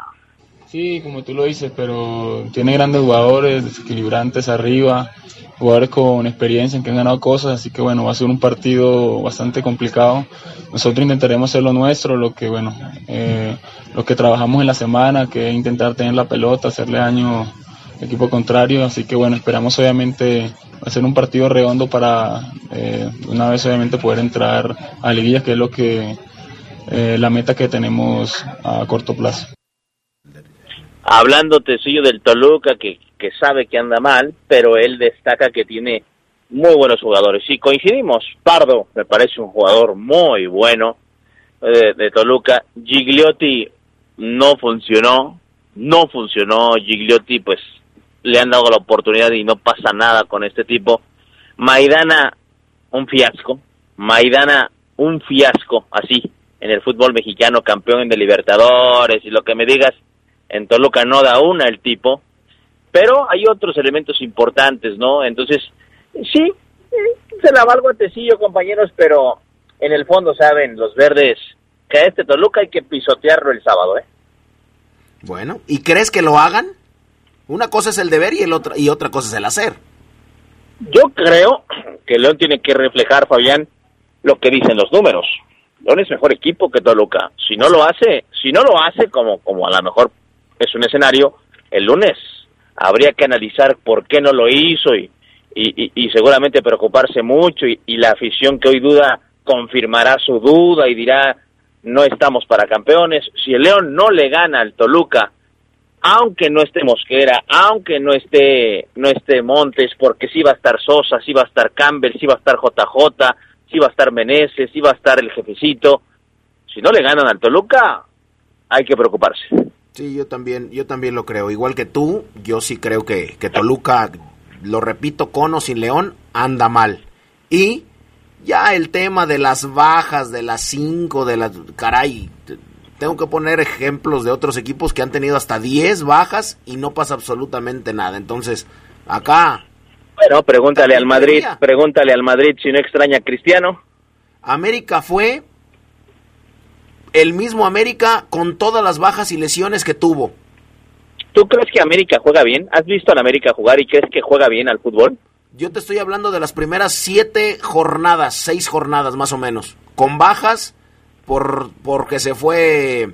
Sí, como tú lo dices, pero tiene grandes jugadores, desequilibrantes arriba jugadores con experiencia, en que han ganado cosas, así que bueno, va a ser un partido bastante complicado. Nosotros intentaremos hacer lo nuestro, lo que bueno, eh, lo que trabajamos en la semana, que es intentar tener la pelota, hacerle daño al equipo contrario, así que bueno, esperamos obviamente hacer un partido redondo para eh, una vez obviamente poder entrar a liguillas, que es lo que eh, la meta que tenemos a corto plazo hablando Tecillo del Toluca, que, que sabe que anda mal, pero él destaca que tiene muy buenos jugadores. Y coincidimos, Pardo me parece un jugador muy bueno eh, de, Toluca. Gigliotti no funcionó, no funcionó. Gigliotti, pues le han dado la oportunidad y no pasa nada con este tipo. Maidana, un fiasco. Maidana, un fiasco, así, en el fútbol mexicano, campeón de Libertadores y lo que me digas en Toluca no da una el tipo, pero hay otros elementos importantes, ¿no? Entonces, sí, se la valgo a Tecillo, compañeros, pero en el fondo saben los verdes que a este Toluca hay que pisotearlo el sábado, ¿eh? Bueno, ¿y crees que lo hagan? Una cosa es el deber y, el otra, y otra cosa es el hacer. Yo creo que León tiene que reflejar, Fabián, lo que dicen los números. León es mejor equipo que Toluca. Si no lo hace, si no lo hace como, como a lo mejor es un escenario, el lunes habría que analizar por qué no lo hizo y, y, seguramente preocuparse mucho y, la afición que hoy duda confirmará su duda y dirá no estamos para campeones. Si el León no le gana al Toluca, aunque no esté Mosquera, aunque no esté, no esté Montes, porque sí va a estar Sosa, sí va a estar Campbell, sí va a estar JJ, sí va a estar Meneses, sí va a estar el jefecito. Si no le ganan al Toluca, hay que preocuparse. Sí, yo también, yo también lo creo. Igual que tú, yo sí creo que, que Toluca, lo repito, con o sin León, anda mal. Y ya el tema de las bajas, de las cinco, de las... Caray, tengo que poner ejemplos de otros equipos que han tenido hasta 10 bajas y no pasa absolutamente nada. Entonces, acá... Bueno, pregúntale al Madrid, pregúntale al Madrid si no extraña a Cristiano. América fue el mismo América con todas las bajas y lesiones que tuvo. ¿Tú crees que América juega bien? ¿Has visto a América jugar y crees que juega bien al fútbol? Yo te estoy hablando de las primeras siete jornadas, seis jornadas más o menos, con bajas por porque se fue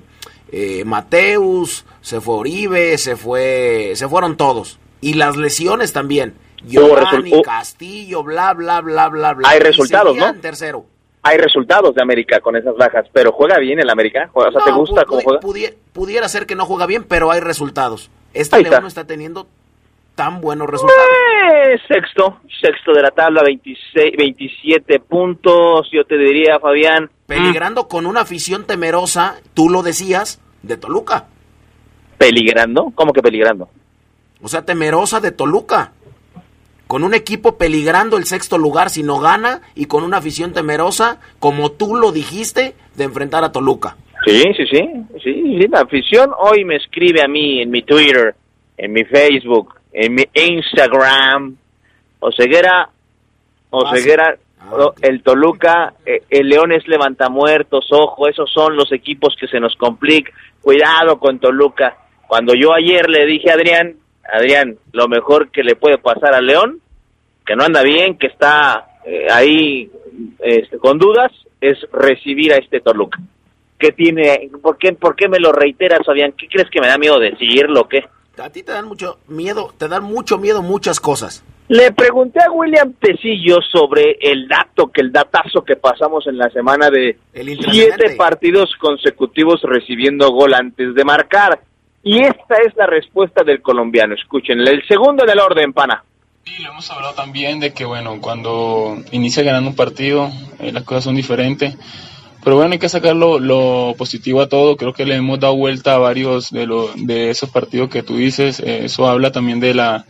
eh, Mateus, se fue Oribe, se fue, se fueron todos y las lesiones también. Giovanni, Castillo, bla bla bla bla bla. Hay resultados, ¿no? tercero. Hay resultados de América con esas bajas, pero juega bien el América. O sea, ¿te gusta cómo juega? pudiera ser que no juega bien, pero hay resultados. Este León no está teniendo tan buenos resultados. Eh, sexto, sexto de la tabla, 26, 27 puntos, yo te diría, Fabián. Peligrando con una afición temerosa, tú lo decías, de Toluca. ¿Peligrando? ¿Cómo que peligrando? O sea, temerosa de Toluca. Con un equipo peligrando el sexto lugar si no gana y con una afición temerosa, como tú lo dijiste, de enfrentar a Toluca. Sí, sí, sí, sí, sí, la afición hoy me escribe a mí en mi Twitter, en mi Facebook, en mi Instagram, Oseguera, Oseguera, ah, el Toluca, eh, el Leones muertos, ojo, esos son los equipos que se nos complican, cuidado con Toluca. Cuando yo ayer le dije a Adrián, Adrián, lo mejor que le puede pasar al León, que no anda bien, que está eh, ahí este, con dudas, es recibir a este Toluca. ¿Qué tiene? ¿Por qué, ¿Por qué me lo reiteras, Fabián? ¿Qué crees que me da miedo decirlo? ¿Qué? A ti te dan mucho miedo, te dan mucho miedo muchas cosas. Le pregunté a William Tecillo sobre el dato, que el datazo que pasamos en la semana de siete partidos consecutivos recibiendo gol antes de marcar. Y esta es la respuesta del colombiano. Escuchen, el segundo del orden, pana. Sí, lo hemos hablado también de que, bueno, cuando inicia ganando un partido, eh, las cosas son diferentes. Pero bueno, hay que sacar lo, positivo a todo. Creo que le hemos dado vuelta a varios de, lo, de esos partidos que tú dices. Eh, eso habla también de la,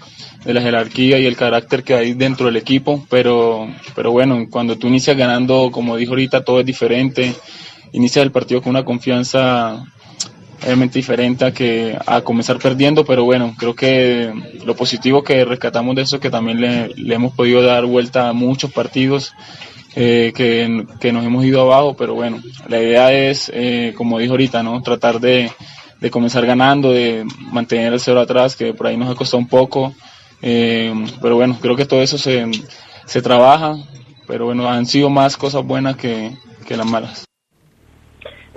de la jerarquía y el carácter que hay dentro del equipo. Pero, pero bueno, cuando tú inicias ganando, como dijo ahorita, todo es diferente. Inicias el partido con una confianza obviamente diferente a que a comenzar perdiendo, pero bueno, creo que lo positivo que rescatamos de eso es que también le, le hemos podido dar vuelta a muchos partidos eh, que, que, nos hemos ido abajo, pero bueno, la idea es, eh, como dijo ahorita, ¿no? tratar de, de, comenzar ganando, de mantener el cero atrás, que por ahí nos ha costado un poco, eh, pero bueno, creo que todo eso se, se trabaja, pero bueno, han sido más cosas buenas que, que las malas.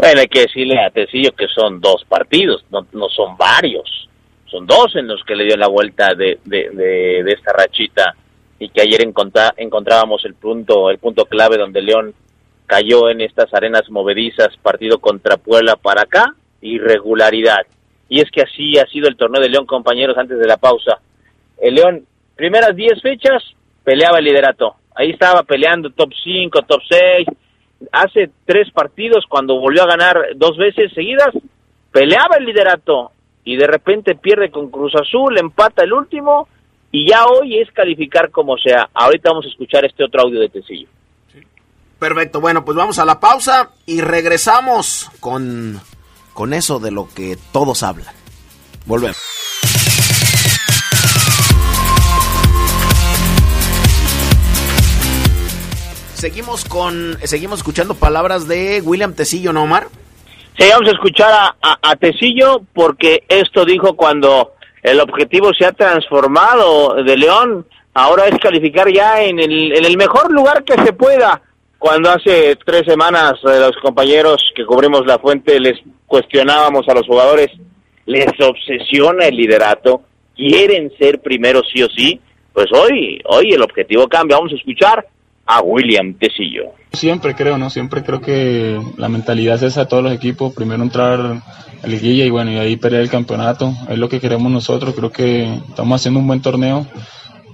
Bueno, hay que decirle a Tecillo que son dos partidos, no, no son varios. Son dos en los que le dio la vuelta de, de, de, esta rachita y que ayer encontrábamos el punto, el punto clave donde León cayó en estas arenas movedizas, partido contra Puebla para acá, irregularidad. Y es que así ha sido el torneo de León, compañeros, antes de la pausa. El León, primeras 10 fechas, peleaba el liderato. Ahí estaba peleando top 5, top 6. Hace tres partidos, cuando volvió a ganar dos veces seguidas, peleaba el liderato. Y de repente pierde con Cruz Azul, empata el último y ya hoy es calificar como sea. Ahorita vamos a escuchar este otro audio de Tecillo. Perfecto, bueno, pues vamos a la pausa y regresamos con, con eso de lo que todos hablan. Volvemos. Seguimos con, seguimos escuchando palabras de William Tecillo, ¿no, Omar? Sí, vamos a escuchar a, a, Tecillo porque esto dijo cuando el objetivo se ha transformado de León. Ahora es calificar ya en el, mejor lugar que se pueda. Cuando hace tres semanas eh, los compañeros que cubrimos la fuente les cuestionábamos a los jugadores, les obsesiona el liderato, quieren ser primeros sí o sí, pues hoy, hoy el objetivo cambia. Vamos a escuchar a William Tecillo. Siempre creo, ¿no? Siempre creo que la mentalidad es esa de todos los equipos, primero entrar a liguilla y bueno, y ahí pelear el campeonato, es lo que queremos nosotros, creo que estamos haciendo un buen torneo,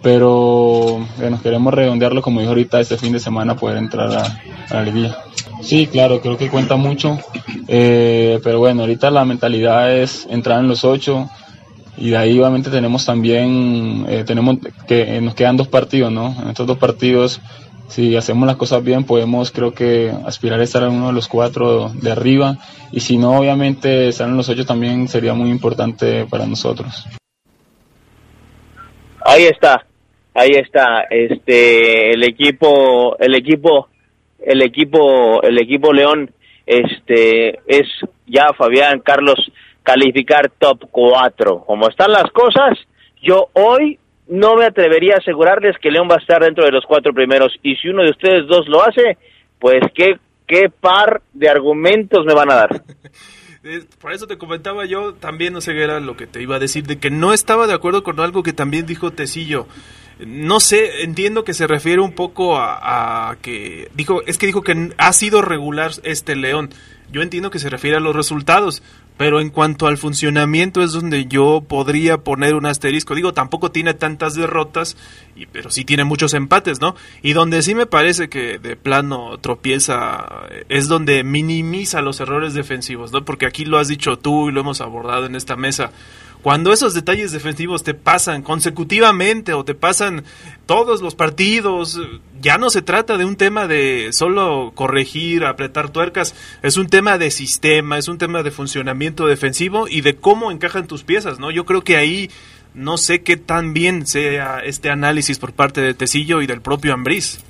pero bueno, queremos redondearlo como dijo ahorita este fin de semana, poder entrar a, la liguilla. Sí, claro, creo que cuenta mucho, eh, pero bueno, ahorita la mentalidad es entrar en los ocho, y de ahí obviamente tenemos también, eh, tenemos que nos quedan dos partidos, ¿no? En estos dos partidos si hacemos las cosas bien, podemos creo que aspirar a estar en uno de los cuatro de arriba y si no, obviamente estar en los ocho también sería muy importante para nosotros. Ahí está, ahí está, este, el equipo, el equipo el equipo, el equipo León, este, es ya Fabián Carlos calificar top 4. Como están las cosas, yo hoy no me atrevería a asegurarles que León va a estar dentro de los cuatro primeros. Y si uno de ustedes dos lo hace, pues qué, qué par de argumentos me van a dar. Por eso te comentaba yo también, no sé qué era lo que te iba a decir, de que no estaba de acuerdo con algo que también dijo Tecillo. No sé, entiendo que se refiere un poco a, que dijo, es que dijo que ha sido regular este León. Yo entiendo que se refiere a los resultados, pero en cuanto al funcionamiento es donde yo podría poner un asterisco. Digo, tampoco tiene tantas derrotas, y, pero sí tiene muchos empates, ¿no? Y donde sí me parece que de plano tropieza es donde minimiza los errores defensivos, ¿no? Porque aquí lo has dicho tú y lo hemos abordado en esta mesa. Cuando esos detalles defensivos te pasan consecutivamente o te pasan todos los partidos, ya no se trata de un tema de solo corregir, apretar tuercas, es un tema de sistema, es un tema de funcionamiento defensivo y de cómo encajan tus piezas, ¿no? Yo creo que ahí no sé qué tan bien sea este análisis por parte de Tecillo y del propio Ambriz.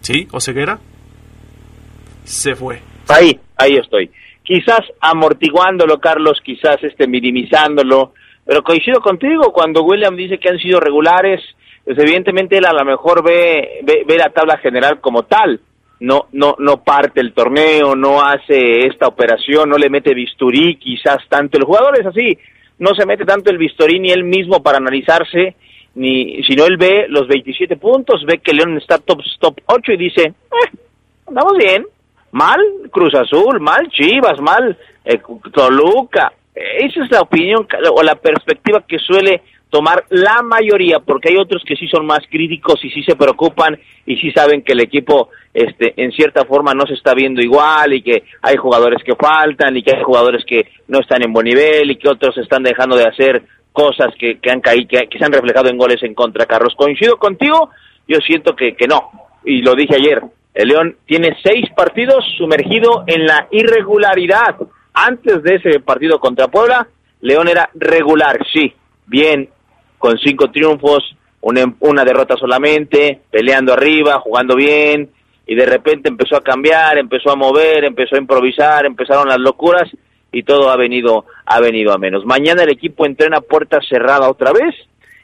¿Sí? ¿O ceguera? Se fue. Ahí, ahí estoy quizás amortiguándolo, Carlos, quizás este, minimizándolo, pero coincido contigo cuando William dice que han sido regulares, pues evidentemente él a lo mejor ve, ve, la tabla general como tal, no, no, no parte el torneo, no hace esta operación, no le mete bisturí quizás tanto, el jugador es así, no se mete tanto el bisturí ni él mismo para analizarse, ni sino él ve los 27 puntos, ve que León está top, top 8 y dice, eh, andamos bien, Mal Cruz Azul, mal Chivas, mal eh, Toluca. Esa es la opinión o la perspectiva que suele tomar la mayoría, porque hay otros que sí son más críticos y sí se preocupan y sí saben que el equipo este, en cierta forma no se está viendo igual y que hay jugadores que faltan y que hay jugadores que no están en buen nivel y que otros están dejando de hacer cosas que, que han caído, que, se han reflejado en goles en contra. Carlos, coincido contigo, yo siento que, que no, y lo dije ayer, el León tiene seis partidos sumergido en la irregularidad. Antes de ese partido contra Puebla, León era regular, sí, bien, con cinco triunfos, una, una derrota solamente, peleando arriba, jugando bien, y de repente empezó a cambiar, empezó a mover, empezó a improvisar, empezaron las locuras y todo ha venido ha venido a menos. Mañana el equipo entrena puerta cerrada otra vez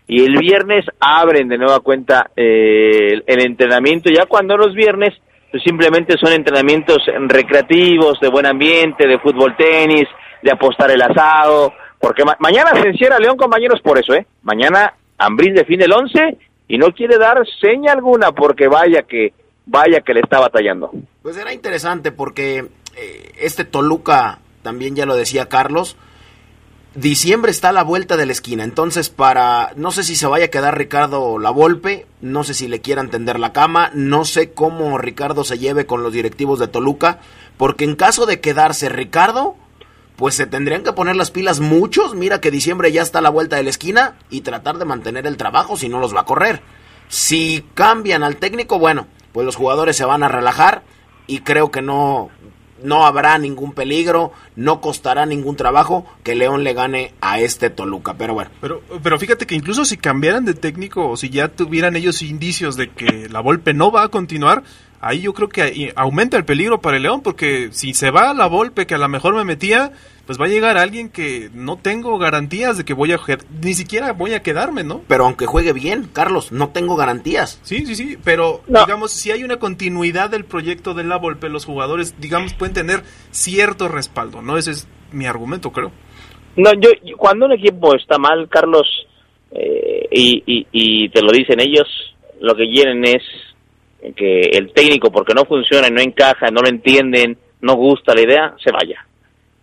y el viernes abren de nueva cuenta eh, el entrenamiento, ya cuando los viernes pues simplemente son entrenamientos recreativos, de buen ambiente, de fútbol tenis, de apostar el asado, porque mañana se encierra León compañeros por eso, ¿eh? Mañana Ambriz define el once y no quiere dar seña alguna porque vaya que vaya que le está batallando. Pues era interesante porque eh, este Toluca, también ya lo decía Carlos, diciembre está a la vuelta de la esquina, entonces para no sé si se vaya a quedar Ricardo La Volpe, no sé si le quieran tender la cama, no sé cómo Ricardo se lleve con los directivos de Toluca, porque en caso de quedarse Ricardo, pues se tendrían que poner las pilas muchos, mira que diciembre ya está a la vuelta de la esquina y tratar de mantener el trabajo si no los va a correr. Si cambian al técnico, bueno, pues los jugadores se van a relajar y creo que no no habrá ningún peligro, no costará ningún trabajo que León le gane a este Toluca. Pero bueno. Pero, pero fíjate que incluso si cambiaran de técnico o si ya tuvieran ellos indicios de que la Volpe no va a continuar, ahí yo creo que aumenta el peligro para el León, porque si se va a la Volpe que a lo mejor me metía, pues va a llegar alguien que no tengo garantías de que voy a ni siquiera voy a quedarme, ¿no? Pero aunque juegue bien, Carlos, no tengo garantías. Sí, sí, sí, pero digamos, si hay una continuidad del proyecto de la Volpe, los jugadores, digamos, pueden tener cierto respaldo, ¿no? Ese es mi argumento, creo. No, yo, cuando un equipo está mal, Carlos, eh, y, y, y te lo dicen ellos, lo que quieren es que el técnico, porque no funciona, no encaja, no lo entienden, no gusta la idea, se vaya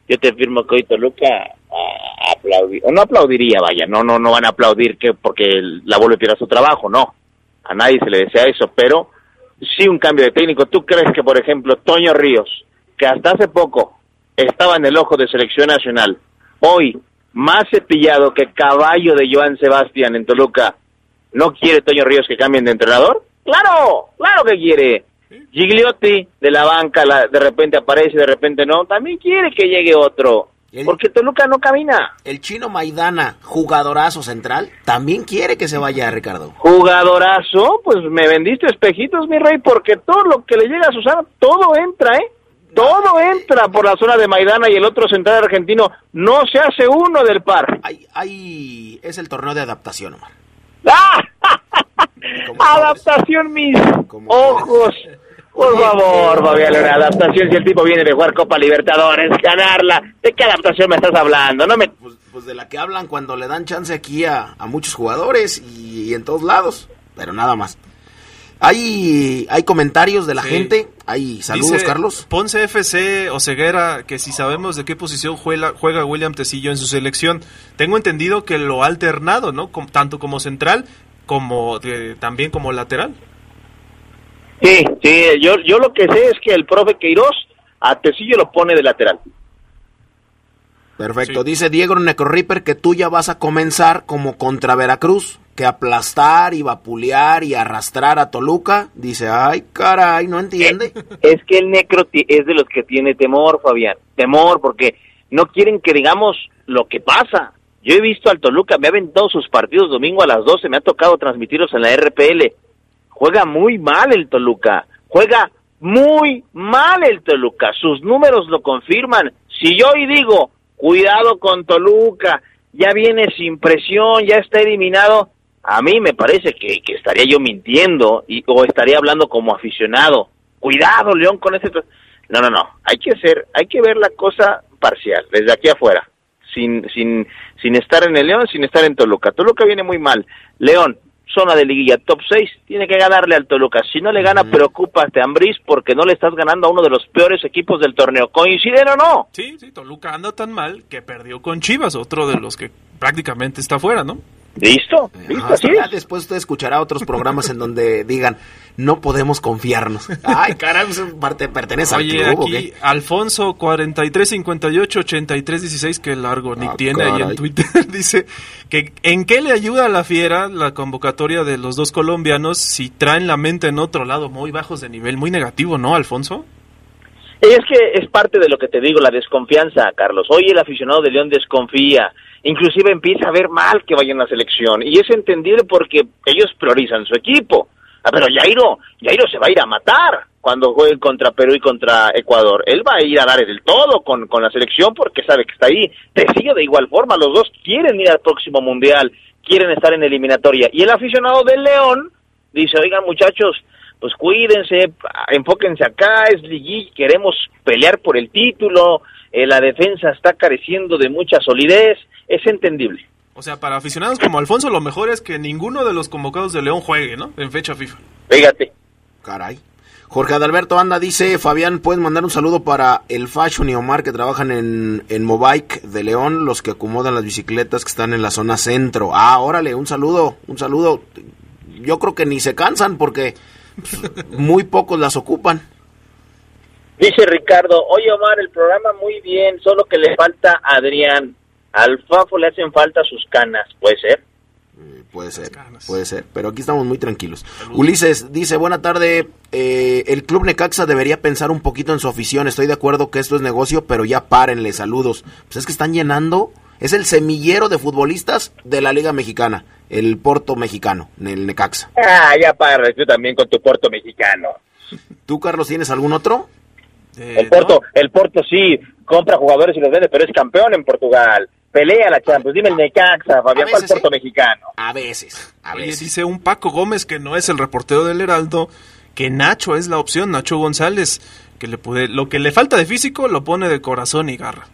yo te firmo que hoy Toluca aplaudir, no aplaudiría, vaya, no, no, no van a aplaudir que porque la vuelve a su trabajo, no, a nadie se le desea eso, pero sí un cambio de técnico. ¿Tú crees que, por ejemplo, Toño Ríos, que hasta hace poco estaba en el ojo de selección nacional, hoy más cepillado que caballo de Joan Sebastián en Toluca, ¿no quiere Toño Ríos que cambien de entrenador? Claro, claro que quiere. Gigliotti de la banca la, de repente aparece, de repente no, también quiere que llegue otro. porque Toluca no camina. El chino Maidana, jugadorazo central, también quiere que se vaya Ricardo. Jugadorazo, pues me vendiste espejitos, mi rey, porque todo lo que le llega a Susana, todo entra, ¿eh? Todo entra por la zona de Maidana y el otro central argentino no se hace uno del par. Ahí, es el torneo de adaptación, Omar. ¡Ah! Adaptación, mis ojos. Por favor, Fabián, una adaptación si el tipo viene de jugar Copa Libertadores, ganarla. ¿De qué adaptación me estás hablando? No me... Pues, pues de la que hablan cuando le dan chance aquí a, muchos jugadores y, en todos lados, pero nada más. Hay, hay comentarios de la gente. Hay saludos, Carlos. Ponce FC o Ceguera, que si sabemos de qué posición juega, juega William Tecillo en su selección. Tengo entendido que lo ha alternado, ¿no? tanto como central como también como lateral. Sí, sí, yo, yo lo que sé es que el profe Queiroz a Tecillo lo pone de lateral. Perfecto. Dice Diego Necroripper que tú ya vas a comenzar como contra Veracruz, que aplastar y vapulear y arrastrar a Toluca. Dice, ay, caray, no entiende. Es, que el Necro es de los que tiene temor, Fabián. Temor porque no quieren que digamos lo que pasa. Yo he visto al Toluca, me ha aventado sus partidos domingo a las 12, me ha tocado transmitirlos en la RPL juega muy mal el Toluca, juega muy mal el Toluca, sus números lo confirman. Si yo hoy digo, cuidado con Toluca, ya viene sin presión, ya está eliminado, a mí me parece que, estaría yo mintiendo y, o estaría hablando como aficionado. Cuidado, León, con ese... No, no, no, hay que hacer, hay que ver la cosa parcial, desde aquí afuera, sin, sin, sin estar en el León, sin estar en Toluca. Toluca viene muy mal. León, zona de liguilla, top 6, tiene que ganarle al Toluca. Si no le gana, preocúpate, Ambriz, porque no le estás ganando a uno de los peores equipos del torneo. ¿Coinciden o no? Sí, sí, Toluca anda tan mal que perdió con Chivas, otro de los que prácticamente está fuera, ¿no? Listo, listo, sí. Después usted escuchará otros programas en donde digan, no podemos confiarnos. Ay, caray, parte pertenece Oye, al club. aquí, Alfonso 4358 8316, que largo Nick ah, tiene ahí en Twitter, dice que en qué le ayuda a la fiera la convocatoria de los dos colombianos si traen la mente en otro lado, muy bajos de nivel, muy negativo, ¿no, Alfonso? Es que es parte de lo que te digo, la desconfianza, Carlos. Hoy el aficionado de León desconfía inclusive empieza a ver mal que vaya en la selección y es entendible porque ellos priorizan su equipo. Ah, pero Jairo, Jairo se va a ir a matar cuando juegue contra Perú y contra Ecuador. Él va a ir a dar el todo con, con la selección porque sabe que está ahí. Te sigue de igual forma, los dos quieren ir al próximo mundial, quieren estar en eliminatoria. Y el aficionado del León dice, oigan muchachos, pues cuídense, enfóquense acá, es liguilla, queremos pelear por el título, eh, la defensa está careciendo de mucha solidez, es entendible. O sea, para aficionados como Alfonso, lo mejor es que ninguno de los convocados de León juegue, ¿no? En fecha FIFA. Fíjate. Caray. Jorge Adalberto Anda dice, Fabián, ¿puedes mandar un saludo para el Fashion y Omar que trabajan en, en Mobike de León, los que acomodan las bicicletas que están en la zona centro? Ah, órale, un saludo, un saludo. Yo creo que ni se cansan porque pues, muy pocos las ocupan. Dice Ricardo, oye Omar, el programa muy bien, solo que le falta a Adrián. Al Fafo le hacen falta sus canas, ¿puede ser? Mm, puede ser, puede ser, pero aquí estamos muy tranquilos. Ulises dice, buena tarde, eh, el Club Necaxa debería pensar un poquito en su afición, estoy de acuerdo que esto es negocio, pero ya párenle, saludos. Pues es que están llenando, es el semillero de futbolistas de la Liga Mexicana, el Porto Mexicano, el Necaxa. Ah, ya para, tú también con tu Porto Mexicano. ¿Tú, Carlos, tienes algún otro? Eh, el Porto, el Porto sí compra jugadores y los vende, pero es campeón en Portugal pelea la Champions. Dime el Necaxa, Fabián, ¿cuál Puerto Mexicano? A veces, a veces. dice un Paco Gómez que no es el reportero del Heraldo, que Nacho es la opción, Nacho González, que le puede, lo que le falta de físico lo pone de corazón y garra.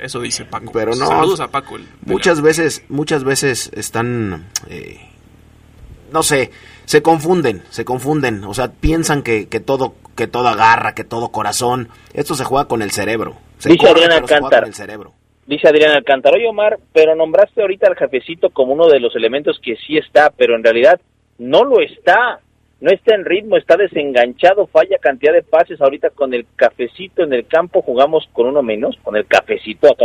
Eso dice Paco. Pero no. Saludos a Paco. muchas veces, muchas veces están, eh, no sé, se confunden, se confunden. O sea, piensan que, que todo, que todo agarra, que todo corazón. Esto se juega con el cerebro. Se Dice Adrián Alcántara. el cerebro. Dice Adrián Alcántara, oye Omar, pero nombraste ahorita al jefecito como uno de los elementos que sí está, pero en realidad no lo está, no está en ritmo, está desenganchado, falla cantidad de pases ahorita con el cafecito en el campo, jugamos con uno menos, con el cafecito acá.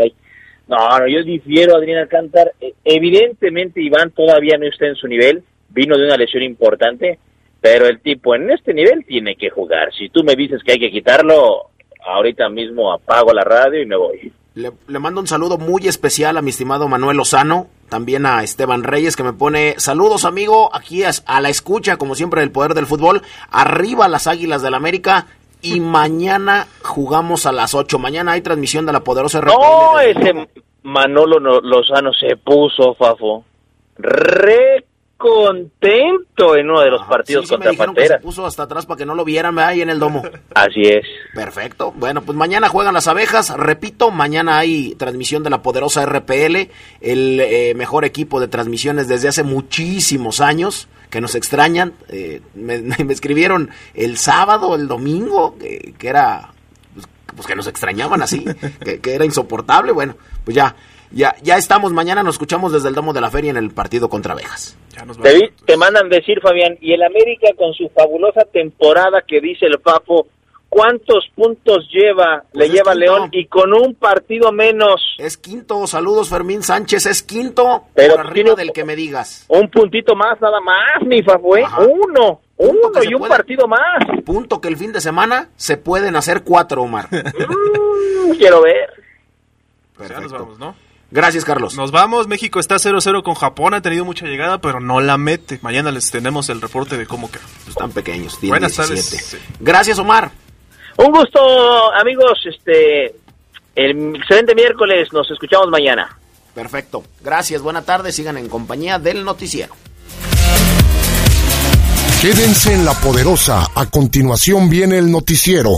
No, no, yo difiero, Adrián Alcántara, e, evidentemente Iván todavía no está en su nivel, vino de una lesión importante, pero el tipo en este nivel tiene que jugar. Si tú me dices que hay que quitarlo, ahorita mismo apago la radio y me voy. Le, le, mando un saludo muy especial a mi estimado Manuel Lozano, también a Esteban Reyes que me pone saludos amigo, aquí a, a la escucha como siempre del poder del fútbol, arriba las Águilas del América y mañana jugamos a las 8, mañana hay transmisión de la poderosa RPL. No, ese Manolo Lozano se puso, Fafo. Re contento en uno de los partidos contra me Que se puso hasta atrás para que no lo vieran ahí en el domo. Así es. Perfecto. Bueno, pues mañana juegan las abejas. Repito, mañana hay transmisión de la poderosa RPL, el eh, mejor equipo de transmisiones desde hace muchísimos años que nos extrañan. Eh, me, me, escribieron el sábado, el domingo, que, que era pues, pues, que nos extrañaban así, que, que era insoportable. Bueno, pues ya ya, ya estamos, mañana nos escuchamos desde el Domo de la Feria en el partido contra Abejas. Te, te, mandan decir, Fabián, y el América con su fabulosa temporada que dice el Papo, ¿cuántos puntos lleva, Pues le lleva León y con un partido menos? Es quinto, saludos Fermín Sánchez, es quinto, Pero por arriba del que me digas. Un puntito más nada más, mi Fafo, ¿eh? Uno. Punto Uno y un puede, partido más. Punto que el fin de semana se pueden hacer cuatro, Omar. mm, quiero ver. Perfecto. Ya nos vamos, ¿no? Gracias, Carlos. Nos vamos. México está 0-0 con Japón. Ha tenido mucha llegada, pero no la mete. Mañana les tenemos el reporte de cómo quedó. Están pequeños. Buenas 17. tardes. Gracias, Omar. Un gusto, amigos. Este, el excelente miércoles. Nos escuchamos mañana. Perfecto. Gracias. Buena tarde. Sigan en compañía del noticiero. Quédense en la poderosa. A continuación viene el noticiero.